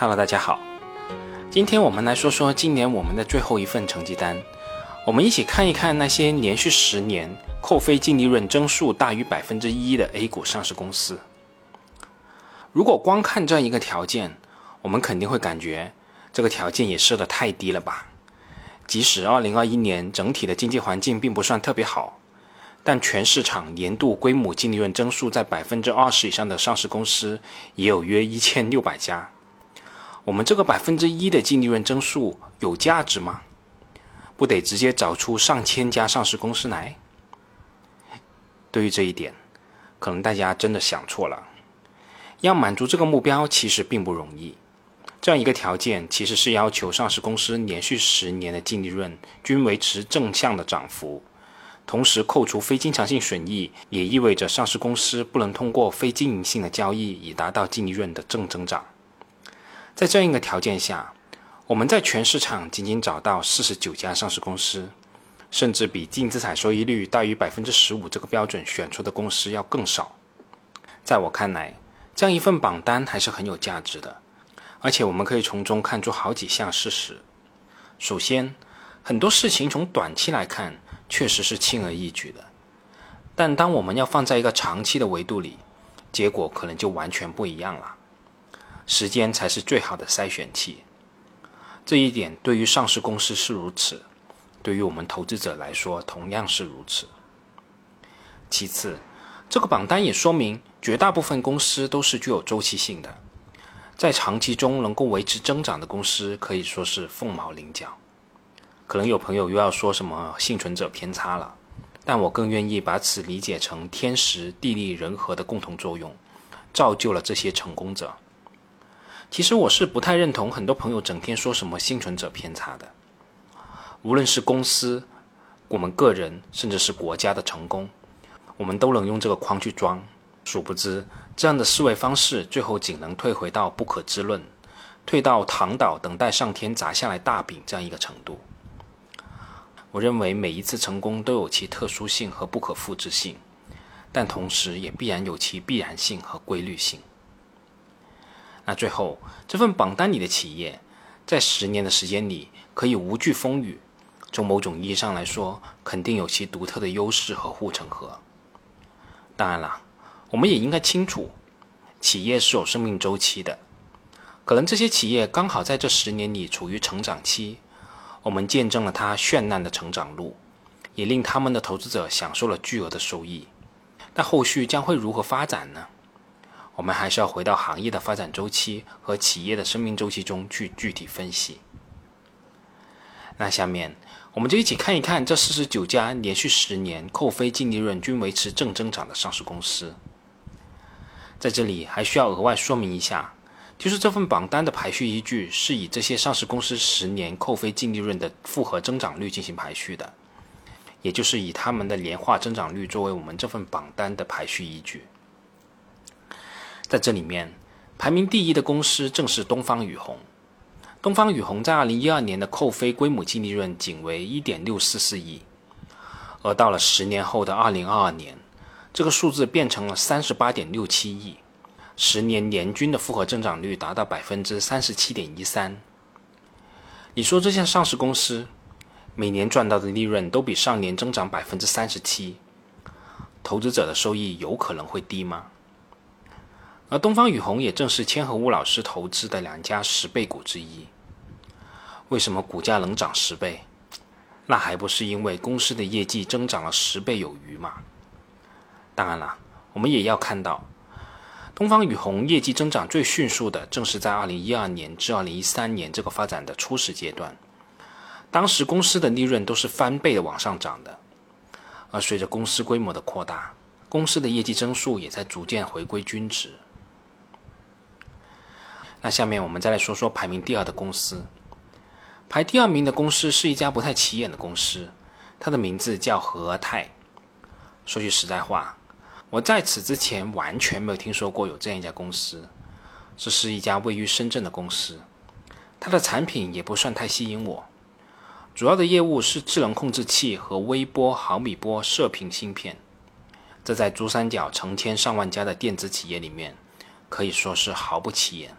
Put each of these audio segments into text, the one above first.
Hello，大家好，今天我们来说说今年我们的最后一份成绩单，我们一起看一看那些连续十年扣非净利润增速大于百分之一的 A 股上市公司。如果光看这样一个条件，我们肯定会感觉这个条件也设得太低了吧？即使2021年整体的经济环境并不算特别好，但全市场年度规模净利润增速在百分之二十以上的上市公司也有约一千六百家。我们这个百分之一的净利润增速有价值吗？不得直接找出上千家上市公司来？对于这一点，可能大家真的想错了。要满足这个目标，其实并不容易。这样一个条件，其实是要求上市公司连续十年的净利润均维持正向的涨幅，同时扣除非经常性损益，也意味着上市公司不能通过非经营性的交易以达到净利润的正增长。在这样一个条件下，我们在全市场仅仅找到四十九家上市公司，甚至比净资产收益率大于百分之十五这个标准选出的公司要更少。在我看来，这样一份榜单还是很有价值的。而且我们可以从中看出好几项事实。首先，很多事情从短期来看确实是轻而易举的，但当我们要放在一个长期的维度里，结果可能就完全不一样了。时间才是最好的筛选器。这一点对于上市公司是如此，对于我们投资者来说同样是如此。其次，这个榜单也说明绝大部分公司都是具有周期性的。在长期中能够维持增长的公司可以说是凤毛麟角。可能有朋友又要说什么幸存者偏差了，但我更愿意把此理解成天时地利人和的共同作用，造就了这些成功者。其实我是不太认同很多朋友整天说什么幸存者偏差的。无论是公司、我们个人，甚至是国家的成功，我们都能用这个框去装。殊不知，这样的思维方式最后仅能退回到不可知论，退到躺倒等待上天砸下来大饼这样一个程度。我认为每一次成功都有其特殊性和不可复制性，但同时也必然有其必然性和规律性。那最后，这份榜单里的企业，在十年的时间里可以无惧风雨，从某种意义上来说，肯定有其独特的优势和护城河。当然了。我们也应该清楚，企业是有生命周期的。可能这些企业刚好在这十年里处于成长期，我们见证了它绚烂的成长路，也令他们的投资者享受了巨额的收益。那后续将会如何发展呢？我们还是要回到行业的发展周期和企业的生命周期中去具体分析。那下面。我们就一起看一看这四十九家连续十年扣非净利润均维持正增长的上市公司。在这里还需要额外说明一下，就是这份榜单的排序依据是以这些上市公司十年扣非净利润的复合增长率进行排序的，也就是以他们的年化增长率作为我们这份榜单的排序依据。在这里面，排名第一的公司正是东方雨虹。东方雨虹在二零一二年的扣非规模净利润仅为一点六四四亿，而到了十年后的二零二二年。这个数字变成了三十八点六七亿，十年年均的复合增长率达到百分之三十七点一三。你说这些上市公司每年赚到的利润都比上年增长百分之三十七，投资者的收益有可能会低吗？而东方雨虹也正是千和屋老师投资的两家十倍股之一。为什么股价能涨十倍？那还不是因为公司的业绩增长了十倍有余吗？当然了，我们也要看到，东方雨虹业绩增长最迅速的，正是在二零一二年至二零一三年这个发展的初始阶段。当时公司的利润都是翻倍的往上涨的，而随着公司规模的扩大，公司的业绩增速也在逐渐回归均值。那下面我们再来说说排名第二的公司。排第二名的公司是一家不太起眼的公司，它的名字叫和泰。说句实在话。我在此之前完全没有听说过有这样一家公司，这是一家位于深圳的公司，它的产品也不算太吸引我，主要的业务是智能控制器和微波、毫米波射频芯片，这在珠三角成千上万家的电子企业里面可以说是毫不起眼。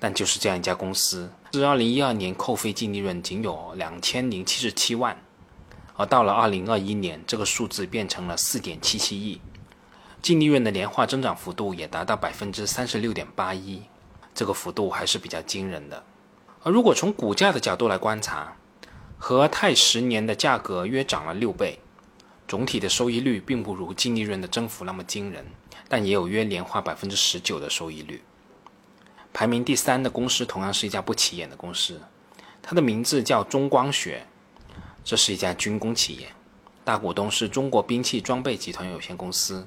但就是这样一家公司，至二零一二年扣非净利润仅有两千零七十七万，而到了二零二一年，这个数字变成了四点七七亿，净利润的年化增长幅度也达到百分之三十六点八一，这个幅度还是比较惊人的。而如果从股价的角度来观察，和泰十年的价格约涨了六倍，总体的收益率并不如净利润的增幅那么惊人，但也有约年化百分之十九的收益率。排名第三的公司同样是一家不起眼的公司，它的名字叫中光学，这是一家军工企业，大股东是中国兵器装备集团有限公司。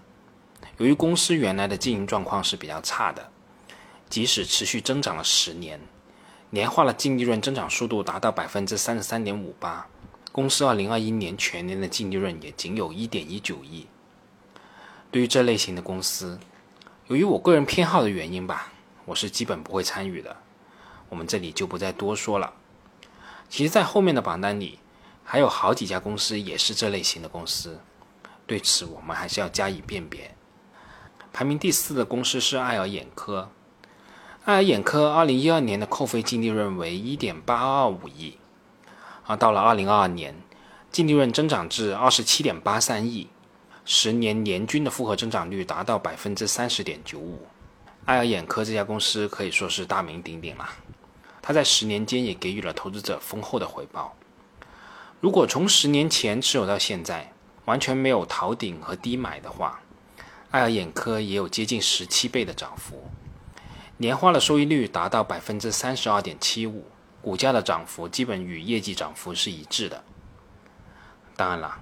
由于公司原来的经营状况是比较差的，即使持续增长了十年，年化的净利润增长速度达到百分之三十三点五八，公司二零二一年全年的净利润也仅有一点一九亿。对于这类型的公司，由于我个人偏好的原因吧。我是基本不会参与的，我们这里就不再多说了。其实，在后面的榜单里，还有好几家公司也是这类型的公司，对此我们还是要加以辨别。排名第四的公司是爱尔眼科，爱尔眼科二零一二年的扣非净利润为一点八二五亿，而到了二零二二年，净利润增长至二十七点八三亿，十年年均的复合增长率达到百分之三十点九五。爱尔眼科这家公司可以说是大名鼎鼎了，它在十年间也给予了投资者丰厚的回报。如果从十年前持有到现在，完全没有逃顶和低买的话，爱尔眼科也有接近十七倍的涨幅，年化的收益率达到百分之三十二点七五，股价的涨幅基本与业绩涨幅是一致的。当然了，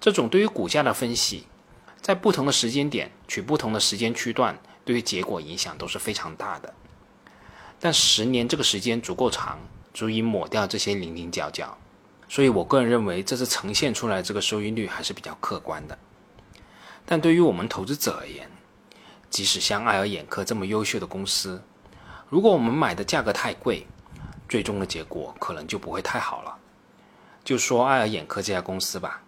这种对于股价的分析，在不同的时间点取不同的时间区段。对于结果影响都是非常大的，但十年这个时间足够长，足以抹掉这些零零角角，所以我个人认为这次呈现出来这个收益率还是比较客观的。但对于我们投资者而言，即使像爱尔眼科这么优秀的公司，如果我们买的价格太贵，最终的结果可能就不会太好了。就说爱尔眼科这家公司吧，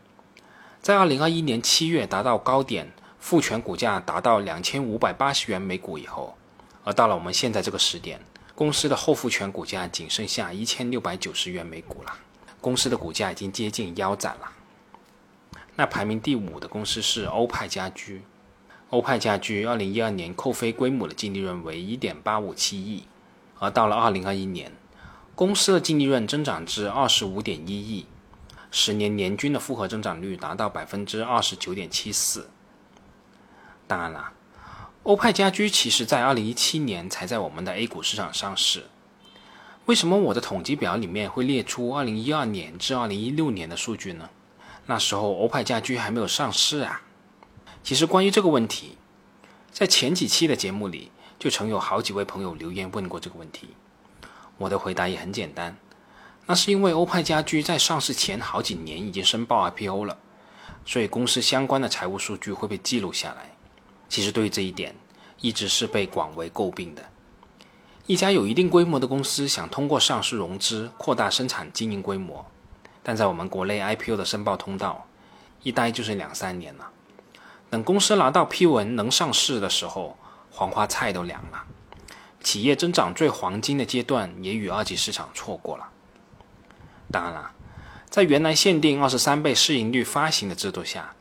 在二零二一年七月达到高点。复权股价达到两千五百八十元每股以后，而到了我们现在这个时点，公司的后复权股价仅剩下一千六百九十元每股了，公司的股价已经接近腰斩了。那排名第五的公司是欧派家居，欧派家居二零一二年扣非归母的净利润为一点八五七亿，而到了二零二一年，公司的净利润增长至二十五点一亿，十年年均的复合增长率达到百分之二十九点七四。当然了，欧派家居其实在二零一七年才在我们的 A 股市场上市。为什么我的统计表里面会列出二零一二年至二零一六年的数据呢？那时候欧派家居还没有上市啊。其实关于这个问题，在前几期的节目里就曾有好几位朋友留言问过这个问题。我的回答也很简单，那是因为欧派家居在上市前好几年已经申报 IPO 了，所以公司相关的财务数据会被记录下来。其实对于这一点，一直是被广为诟病的。一家有一定规模的公司想通过上市融资扩大生产经营规模，但在我们国内 IPO 的申报通道，一待就是两三年了。等公司拿到批文能上市的时候，黄花菜都凉了，企业增长最黄金的阶段也与二级市场错过了。当然了，在原来限定二十三倍市盈率发行的制度下。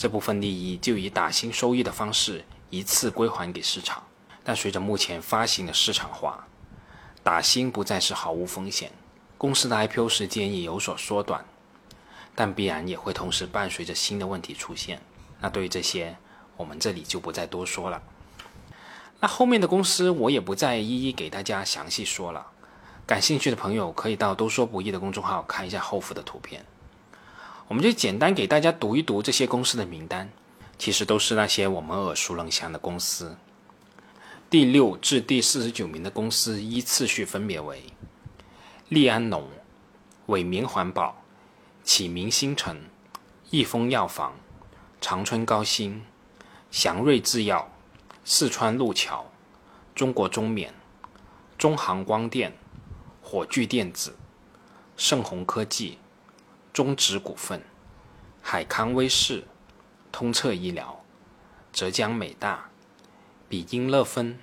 这部分利益就以打新收益的方式一次归还给市场，但随着目前发行的市场化，打新不再是毫无风险，公司的 IPO 时间也有所缩短，但必然也会同时伴随着新的问题出现。那对于这些，我们这里就不再多说了。那后面的公司我也不再一一给大家详细说了，感兴趣的朋友可以到“都说不易”的公众号看一下后附的图片。我们就简单给大家读一读这些公司的名单，其实都是那些我们耳熟能详的公司。第六至第四十九名的公司依次序分别为：利安农、伟明环保、启明星辰、益丰药房、长春高新、祥瑞制药、四川路桥、中国中免、中航光电、火炬电子、盛虹科技。中植股份、海康威视、通策医疗、浙江美大、比英乐芬、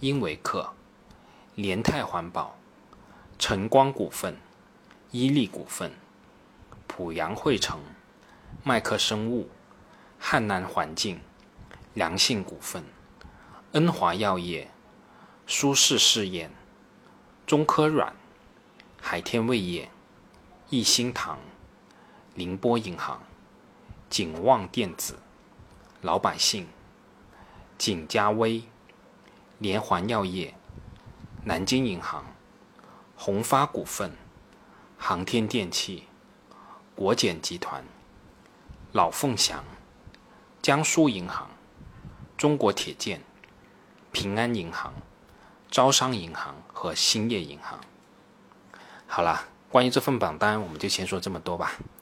英维克、联泰环保、晨光股份、伊利股份、濮阳汇成、麦克生物、汉南环境、良信股份、恩华药业、舒适试验、中科软、海天味业、益心堂、宁波银行、景旺电子、老百姓、景嘉微、联环药业。南京银行、宏发股份、航天电器、国检集团、老凤祥、江苏银行、中国铁建、平安银行、招商银行和兴业银行。好了，关于这份榜单，我们就先说这么多吧。